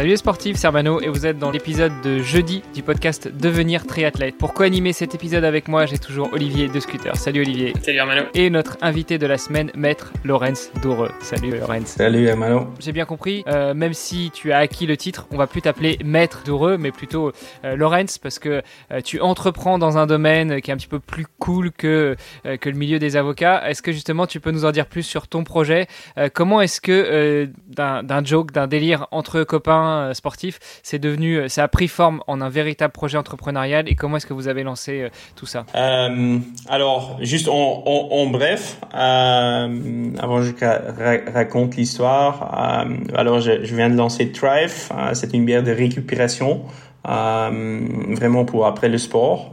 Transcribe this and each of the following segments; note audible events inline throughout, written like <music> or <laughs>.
Salut les sportifs, c'est Armano et vous êtes dans l'épisode de jeudi du podcast Devenir triathlète. Pour co-animer cet épisode avec moi, j'ai toujours Olivier de Scooter. Salut Olivier. Salut Armano. Et notre invité de la semaine, maître Lorenz Doureux. Salut Lorenz. Salut Armano. J'ai bien compris, euh, même si tu as acquis le titre, on va plus t'appeler maître Doureux, mais plutôt euh, Lorenz parce que euh, tu entreprends dans un domaine qui est un petit peu plus cool que, euh, que le milieu des avocats. Est-ce que justement tu peux nous en dire plus sur ton projet? Euh, Comment est-ce que euh, d'un d'un joke, d'un délire entre copains euh, sportifs, c'est devenu, euh, ça a pris forme en un véritable projet entrepreneurial. Et comment est-ce que vous avez lancé euh, tout ça? Alors, juste en, bref, avant que je ra- raconte l'histoire, alors je, viens de lancer Thrive, c'est une bière de récupération. Vraiment pour après le sport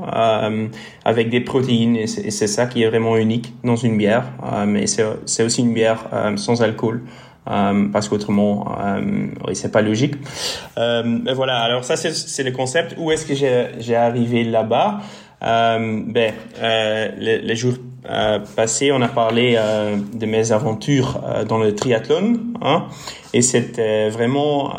avec des protéines. Et c'est ça qui est vraiment unique dans une bière mais c'est aussi une bière sans alcool euh, parce qu'autrement euh, oui, c'est pas logique. Euh, mais voilà alors ça c'est le concept. Où est-ce que j'ai arrivé là-bas? Euh, ben, les, jours passés, on a parlé de mes aventures dans le triathlon, hein, et c'était vraiment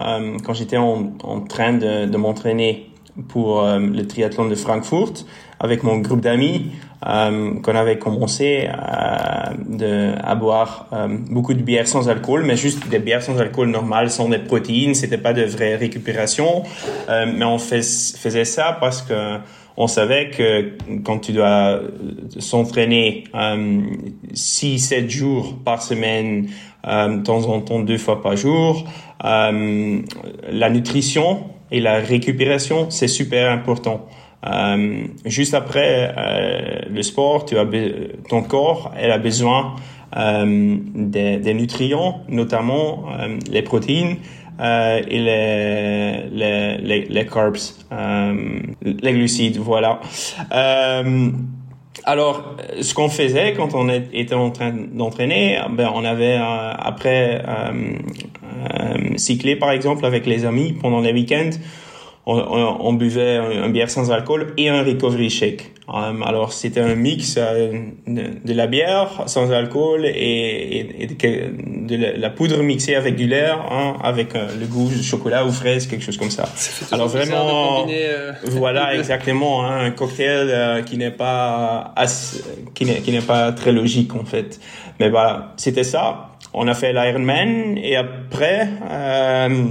quand j'étais en, train de m'entraîner pour euh, le triathlon de Francfort avec mon groupe d'amis euh, qu'on avait commencé euh, à boire beaucoup de bières sans alcool, mais juste des bières sans alcool normales, sans des protéines. C'était pas de vraie récupération, mais on faisait ça parce que on savait que quand tu dois s'entraîner euh, 6-7 jours par semaine, de temps en temps deux fois par jour, la nutrition et la récupération, c'est super important. Euh, juste après euh, le sport, tu as ton corps elle a besoin euh, des, des nutriments, notamment euh, les protéines euh, et les, les, les, les carbs, euh, les glucides, voilà. Alors, ce qu'on faisait quand on était en train d'entraîner, ben, on avait euh, après euh, euh, cyclé par exemple avec les amis pendant les week-ends, on, on, on buvait un, un bière sans alcool et un recovery shake. Euh, alors c'était un mix euh, de, la bière sans alcool et, et, et de, la, la poudre mixée avec du lait, hein, avec euh, le goût de chocolat ou fraise, quelque chose comme ça. Alors vraiment, combiner, euh, <laughs> voilà <laughs> exactement hein, un cocktail qui n'est pas assez- qui n'est qui n'est pas très logique en fait. Mais voilà, c'était ça. On a fait l'Ironman et après euh,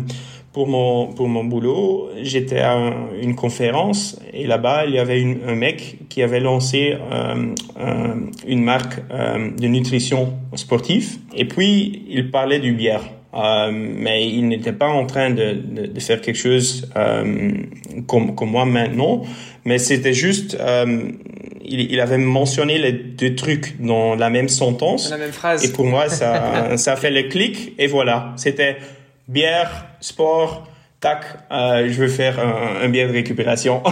pour mon pour mon boulot, j'étais à un- une conférence et là-bas il y avait une- un mec qui avait lancé euh, un- une marque euh, de nutrition sportive et puis il parlait du bière. Euh, mais il n'était pas en train de, de, de faire quelque chose comme, comme moi maintenant, mais c'était juste, il, il avait mentionné les deux trucs dans la même sentence. la même phrase. Et pour moi, ça, <laughs> ça a fait le clic et voilà. C'était bière, sport, tac, euh, je veux faire un, un bière de récupération.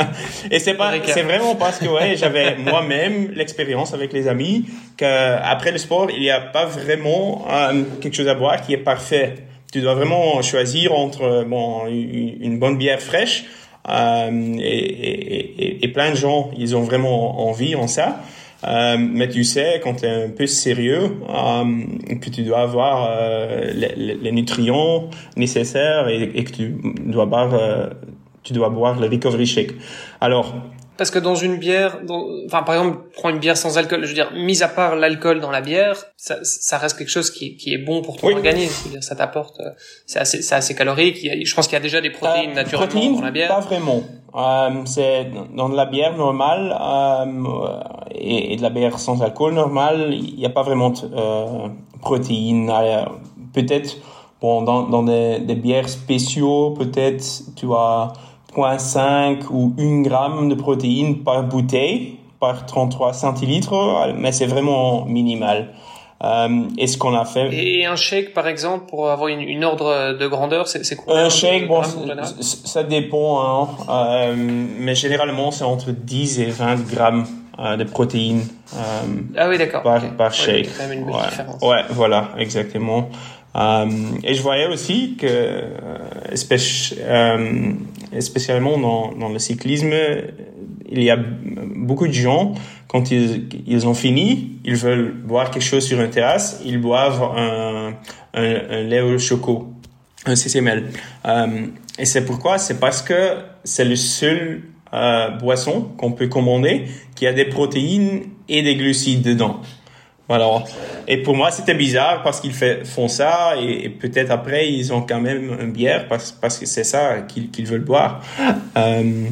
<laughs> et c'est pas, c'est vraiment parce que ouais, j'avais <laughs> moi-même l'expérience avec les amis que après le sport, il n'y a pas vraiment euh, quelque chose à boire qui est parfait. Tu dois vraiment choisir entre bon une, une bonne bière fraîche euh, et, et, et, et plein de gens, ils ont vraiment envie en ça. Euh, mais tu sais, quand tu es un peu sérieux, euh, que tu dois avoir euh, les, les- nutriments nécessaires et, et que tu dois boire, euh, tu dois boire le recovery shake. Alors, Parce que dans une bière, dans- enfin par exemple, prends une bière sans alcool. Je veux dire, mis à part l'alcool dans la bière, ça, ça reste quelque chose qui, qui est bon pour ton Oui. organisme. Je veux dire, ça t'apporte, euh, c'est assez, c'est assez calorique. Je pense qu'il y a déjà des protéines Euh, naturellement protéines, dans la bière. Pas vraiment. Euh, c'est dans de la bière normale euh, et, et de la bière sans alcool normale, il n'y a pas vraiment de euh, protéines. Euh, peut-être bon dans, dans des, des bières spéciaux, peut-être tu as 0.5 ou 1 gramme de protéines par bouteille par 33 centilitres, mais c'est vraiment minimal. Euh, et ce qu'on a fait. Et un shake, par exemple, pour avoir une, une ordre de grandeur, c'est quoi Un shake, bon, ça dépend, hein. Euh, mais généralement c'est entre 10 et 20 grammes euh, de protéines euh, ah oui, d'accord. par, okay. par ouais, shake. Ouais. voilà, exactement. Et je voyais aussi que, euh, spécialement dans, dans le cyclisme, il y a beaucoup de gens, quand ils, ils ont fini, ils veulent boire quelque chose sur une terrasse, ils boivent un, un, lait au choco, un CCML. Euh, et c'est pourquoi C'est parce que c'est le seul euh, boisson qu'on peut commander qui a des protéines et des glucides dedans. Voilà. Et pour moi, c'était bizarre parce qu'ils font ça et, peut-être après, ils ont quand même une bière parce, que c'est ça qu'ils veulent boire. Euh,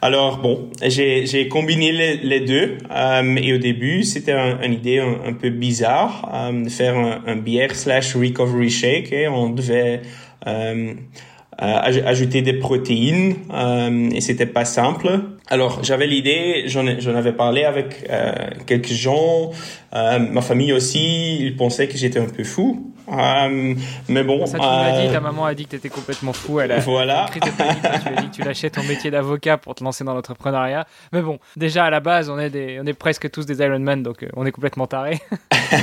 alors, bon, j'ai combiné les, deux euh, et au début, c'était un, une idée un, peu bizarre euh, de faire un, un bière slash recovery shake et on devait ajouter des protéines et c'était pas simple. Alors j'avais l'idée, j'en avais parlé avec euh, quelques gens, euh, ma famille aussi, ils pensaient que j'étais un peu fou. Euh, mais bon. Ça, tu m'as dit, ta maman a dit que tu étais complètement fou. Elle a, voilà. tu lui as dit que tu lâchais ton métier d'avocat pour te lancer dans l'entrepreneuriat. Mais bon, déjà à la base, on est, des, on est presque tous des Ironman, donc on est complètement tarés.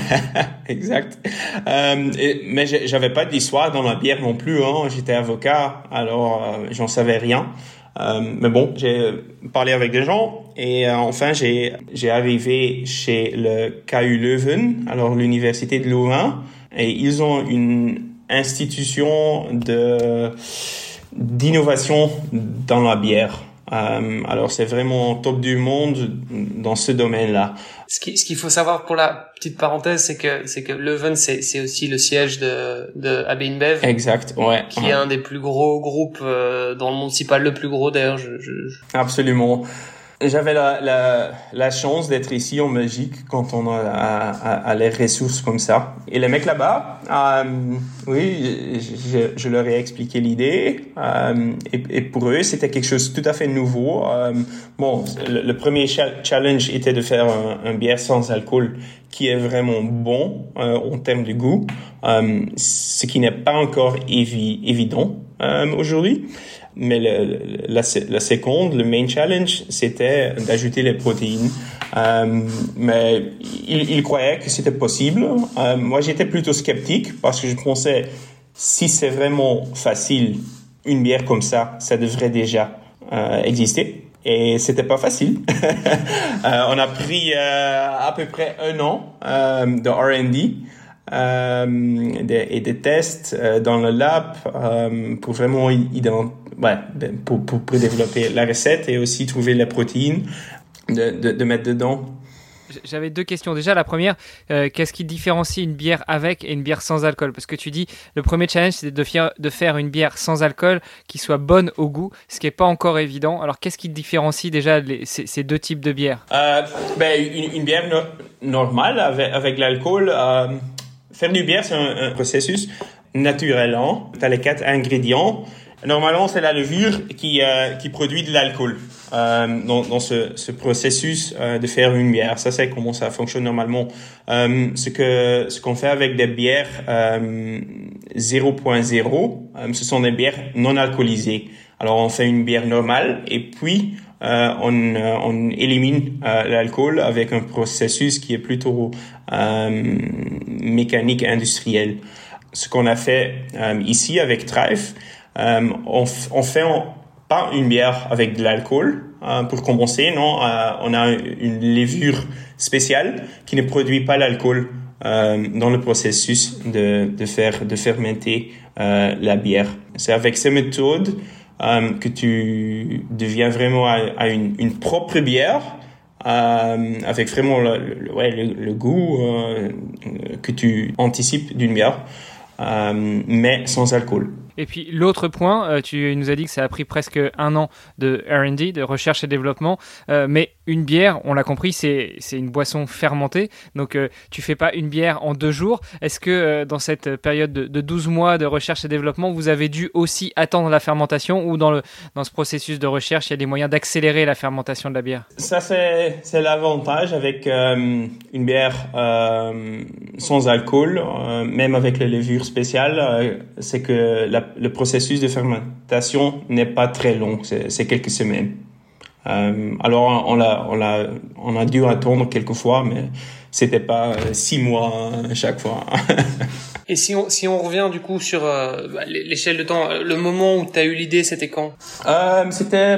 <laughs> exact. Euh, et, mais j'avais pas d'histoire dans ma bière non plus. Hein. J'étais avocat, alors euh, j'en savais rien. Euh, mais bon, j'ai parlé avec des gens et euh, enfin j'ai j'ai arrivé chez le KU Leuven, alors l'université de Louvain, et ils ont une institution de d'innovation dans la bière. Euh, alors c'est vraiment top du monde dans ce domaine-là. Ce qu'il ce qu'il faut savoir pour la petite parenthèse, c'est que c'est que Leuven c'est aussi le siège de de AB InBev. Exact, ouais. Qui est un des plus gros groupes euh, dans le monde, si pas le plus gros d'ailleurs. Je, je... Absolument. J'avais la, chance d'être ici en Belgique quand on a, les ressources comme ça. Et les mecs là-bas, euh, oui, je, leur ai expliqué l'idée. Euh, et, pour eux, c'était quelque chose de tout à fait nouveau. Euh, bon, le, premier challenge était de faire un, bière sans alcool qui est vraiment bon en termes de goût, ce qui n'est pas encore évi évident aujourd'hui. Mais la, la seconde, le main challenge, c'était d'ajouter les protéines. Euh, mais il, il, croyait que c'était possible. Euh, moi, j'étais plutôt sceptique parce que je pensais, si c'est vraiment facile, une bière comme ça, ça devrait déjà euh, exister. Et c'était pas facile. <laughs> on a pris à peu près un an de R&D. Euh, et des tests dans le lab pour vraiment identifier ouais, pour, pour, pour, développer la recette et aussi trouver les protéines de, de, de mettre dedans. J'avais deux questions. Déjà, la première, euh, qu'est-ce qui différencie une bière avec et une bière sans alcool? Parce que tu dis, le premier challenge, c'était de, de, faire une bière sans alcool qui soit bonne au goût, ce qui n'est pas encore évident. Alors, qu'est-ce qui différencie déjà les, ces, ces, deux types de bières? Euh, ben, une, une, bière no normale avec, avec l'alcool, euh, faire du bière, c'est un, un, processus naturel. Hein? Tu as les quatre ingrédients. Normalement, c'est la levure qui, euh, qui produit de l'alcool euh, dans, dans ce, ce processus euh, de faire une bière. Ça, c'est comment ça fonctionne normalement. Euh, ce que ce qu'on fait avec des bières 0.0, ce sont des bières non alcoolisées. Alors, on fait une bière normale et puis on, on élimine l'alcool avec un processus qui est plutôt mécanique industriel. Ce qu'on a fait ici avec euh, on, on, fait pas une bière avec de l'alcool euh, pour compenser, non. Euh, on a une levure spéciale qui ne produit pas l'alcool dans le processus de, de faire de fermenter la bière. C'est avec ces méthodes que tu deviens vraiment à, une, propre bière. avec vraiment le, ouais, le goût que tu anticipes d'une bière, mais sans alcool. Et puis l'autre point, euh, tu nous as dit que ça a pris presque un an de R&D, de recherche et développement, euh, mais une bière, on l'a compris, c'est une boisson fermentée, donc euh, tu fais pas une bière en deux jours. Est-ce que dans cette période de, de, 12 mois de recherche et développement, vous avez dû aussi attendre la fermentation ou dans, le, dans ce processus de recherche, il y a des moyens d'accélérer la fermentation de la bière? Ça, c'est l'avantage avec une bière sans alcool, même avec les levures spéciales, c'est que la, le processus de fermentation n'est pas très long, c'est quelques semaines. Euh, alors on l'a, on l'a, on a dû attendre quelques fois, mais c'était pas euh, six mois à chaque fois. <laughs> Et si on, si on revient du coup sur euh, bah, l'échelle de temps, le moment où tu as eu l'idée, c'était quand? Euh, C'était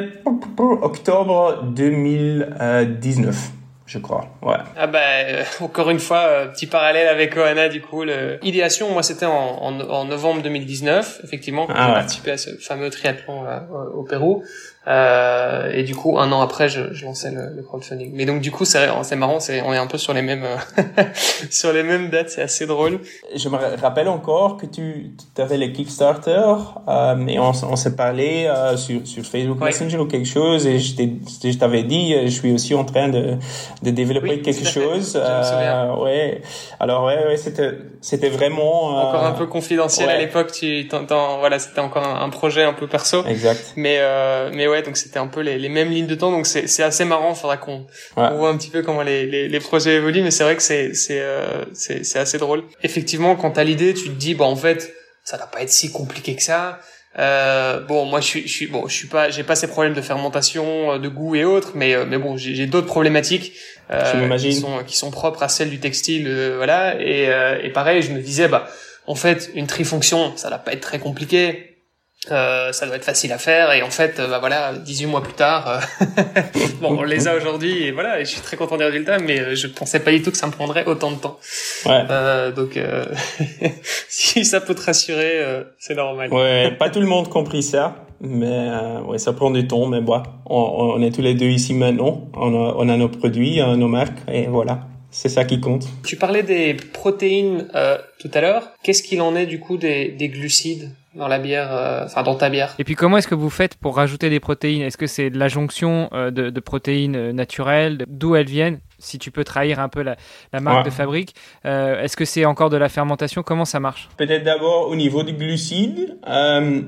octobre 2019 je crois. Ouais. Ah bah euh, encore une fois, euh, petit parallèle avec Oana du coup. L'idéation, moi c'était en, en, en, novembre 2019, effectivement, quand ah j'ai participé à ce fameux triathlon au Pérou. Euh, et du coup, un an après, je, je lançais le, le, crowdfunding. Mais donc, du coup, c'est c'est marrant, c'est on est un peu sur les mêmes <laughs> sur les mêmes dates, c'est assez drôle. Je me rappelle encore que tu, tu avais les Kickstarter euh, et on, on s'est parlé euh, sur sur Facebook Messenger ou quelque chose et je t'avais dit, je suis aussi en train de de développer quelque chose. Euh, ouais. Alors ouais, ouais, c'était c'était vraiment encore un peu confidentiel à l'époque. Tu t'entends, voilà, c'était encore un, un, projet un peu perso. Exact. Mais mais ouais donc c'était un peu les, les, mêmes lignes de temps, donc c'est assez marrant. Faudra qu'on voit un petit peu comment les, les, les projets évoluent, mais c'est vrai que c'est c'est euh, c'est assez drôle. Effectivement, quand t'as l'idée, tu te dis bon en fait ça va pas être si compliqué que ça. Euh, bon, moi, je suis, je suis, bon, je suis pas, j'ai pas ces problèmes de fermentation, euh, de goût et autres, mais, euh, mais bon, j'ai d'autres problématiques euh, qui sont, qui sont propres à celles du textile, voilà. Et, et pareil, je me disais, bah, en fait, une trifonction, ça va pas être très compliqué. Euh, ça doit être facile à faire et en fait euh, bah voilà 18 mois plus tard euh, <laughs> bon on les a aujourd'hui et voilà et je suis très content des résultats mais je pensais pas du tout que ça me prendrait autant de temps ouais. donc <laughs> si ça peut te rassurer c'est normal ouais pas tout le monde compris ça mais ouais ça prend du temps mais bon on, on, est tous les deux ici maintenant on a, on a nos produits nos marques et voilà c'est ça qui compte. Tu parlais des protéines tout à l'heure. Qu'est-ce qu'il en est du coup des, des glucides? Dans la bière, euh, enfin dans ta bière. Et puis comment est-ce que vous faites pour rajouter des protéines? Est-ce que c'est de la jonction euh, de, de, protéines euh, naturelles, d'où elles viennent? Si tu peux trahir un peu la, la marque de fabrique, est-ce que c'est encore de la fermentation? Comment ça marche? Peut-être d'abord au niveau du glucide,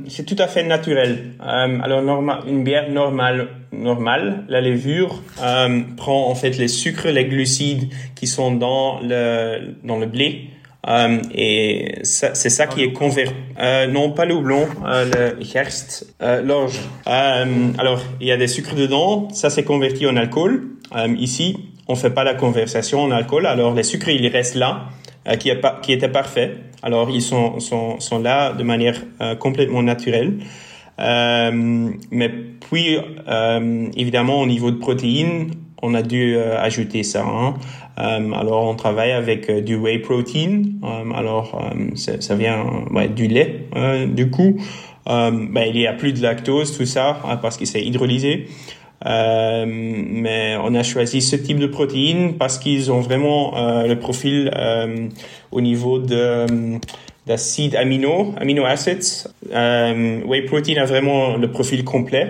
c'est tout à fait naturel. alors normal, une bière normale, normale, la levure prend en fait les sucres, les glucides qui sont dans le dans le blé euh, et c'est ça qui est converti. Euh, non, pas le houblon, euh, le gerst, euh, l'orge. Alors, il y a des sucres dedans. Ça, c'est converti en alcool. ici, on fait pas la conversation en alcool. Alors, les sucres, ils restent là, qui, est pas, qui étaient parfaits. Alors, ils sont, sont, sont là de manière complètement naturelle. mais puis, évidemment, au niveau de protéines, on a dû ajouter ça. Hein. Euh, alors on travaille avec euh, du whey protein. Euh, alors ça vient du lait du coup. ben, il y a plus de lactose tout ça hein, parce qu'il s'est hydrolysé. Euh, mais on a choisi ce type de protéines parce qu'ils ont vraiment euh, le profil euh, au niveau de d'acides amino, amino acids. whey protein a vraiment le profil complet.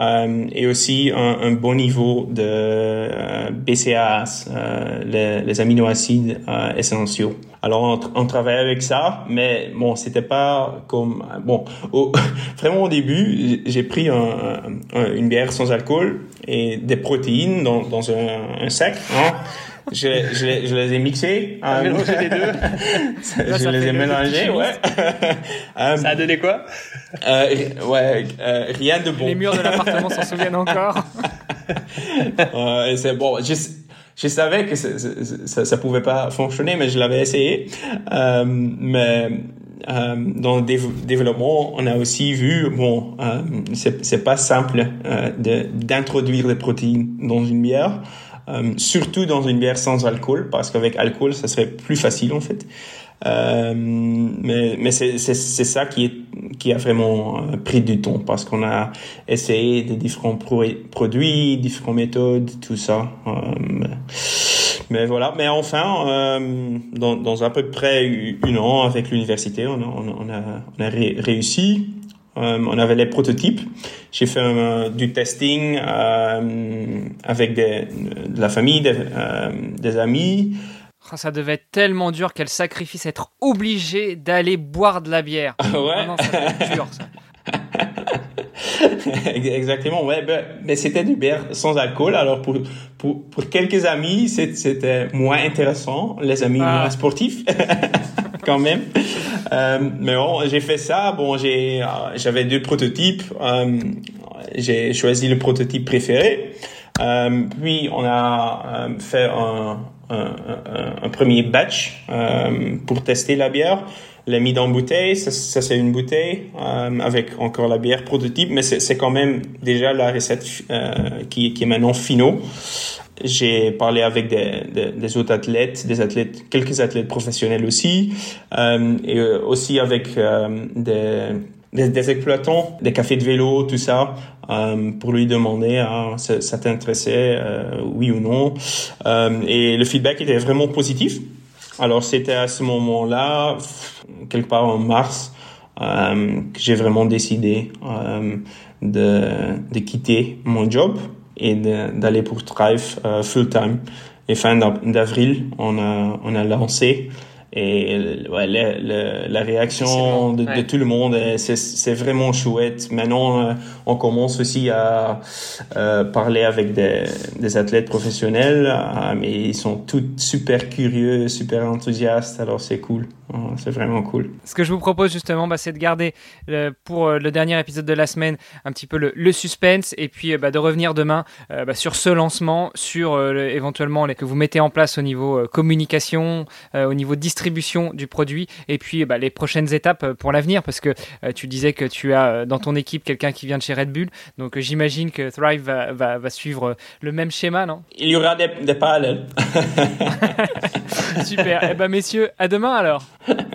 Euh, et aussi un, bon niveau de euh, BCAAs, euh, les, les, aminoacides euh, essentiels. Alors on, on, travaille avec ça, mais bon, c'était pas comme bon. <laughs> Vraiment au début, j'ai pris un, un, une bière sans alcool et des protéines dans, dans un, sac. Hein je, je, je, les ai mixés. Euh, mélangé les deux. <laughs> je les ai mélangés, ouais. <laughs> ça a donné quoi? euh, Ouais, euh, rien de bon. Les murs de l'appartement s'en souviennent encore. <laughs> euh, c'est bon. Je, je savais que ça, ça, ça, pouvait pas fonctionner, mais je l'avais essayé. Euh, mais euh, dans le développement, on a aussi vu, bon, euh, c'est pas simple euh, d'introduire des protéines dans une bière. Euh, surtout dans une bière sans alcool, parce qu'avec alcool, ça serait plus facile en fait. Euh, mais c'est ça qui, a vraiment euh, pris du temps, parce qu'on a essayé de différents produits, différentes méthodes, tout ça. Mais voilà, mais enfin, dans, à peu près un an avec l'université, on a réussi. Euh, on avait les prototypes. J'ai fait euh, du testing euh, avec des, de la famille, des, des amis. Oh, ça devait être tellement dur qu'elle sacrifie être obligée d'aller boire de la bière. ouais? Non, ça dur ça. <laughs> Exactement, ouais, ben, mais c'était du bière sans alcool. Alors pour pour, pour quelques amis, c'était moins intéressant, les amis ah. moins sportifs, <laughs> quand même. Euh, mais bon, j'ai fait ça. Bon, j'ai, euh, j'avais deux prototypes. Euh, j'ai choisi le prototype préféré. Puis on a fait un, premier batch pour tester la bière. L'a mis dans bouteille, ça, c'est une bouteille avec encore la bière prototype, mais c'est quand même déjà la recette qui, qui est maintenant finaux. J'ai parlé avec des, des, des, autres athlètes, des athlètes, quelques athlètes professionnels aussi, euh, et aussi avec euh, des, des, des, exploitants, des cafés de vélo, tout ça, euh, pour lui demander ah, ça, ça t'intéressait, euh, oui ou non. Euh, et le feedback était vraiment positif. Alors c'était à ce moment-là, quelque part en mars, que j'ai vraiment décidé de, de quitter mon job et d'aller pour Thrive euh, full time. Et fin d'avril, on a, on a lancé et ouais, la réaction de, de, tout le monde, c'est vraiment chouette. Maintenant, euh, on commence aussi à euh, parler avec des, des athlètes professionnels, euh, mais ils sont tous super curieux, super enthousiastes, alors c'est cool. C'est vraiment cool. Ce que je vous propose justement, bah, c'est de garder pour le dernier épisode de la semaine un petit peu le, le suspense et puis bah, de revenir demain bah, sur ce lancement, sur éventuellement les que vous mettez en place au niveau communication, au niveau distribution du produit et puis bah, les prochaines étapes euh, pour l'avenir parce que euh, tu disais que tu as euh, dans ton équipe quelqu'un qui vient de chez Red Bull donc j'imagine que Thrive va, va, va, suivre le même schéma non? Il y aura des, des parallèles. <laughs> Super. Eh ben messieurs, à demain alors.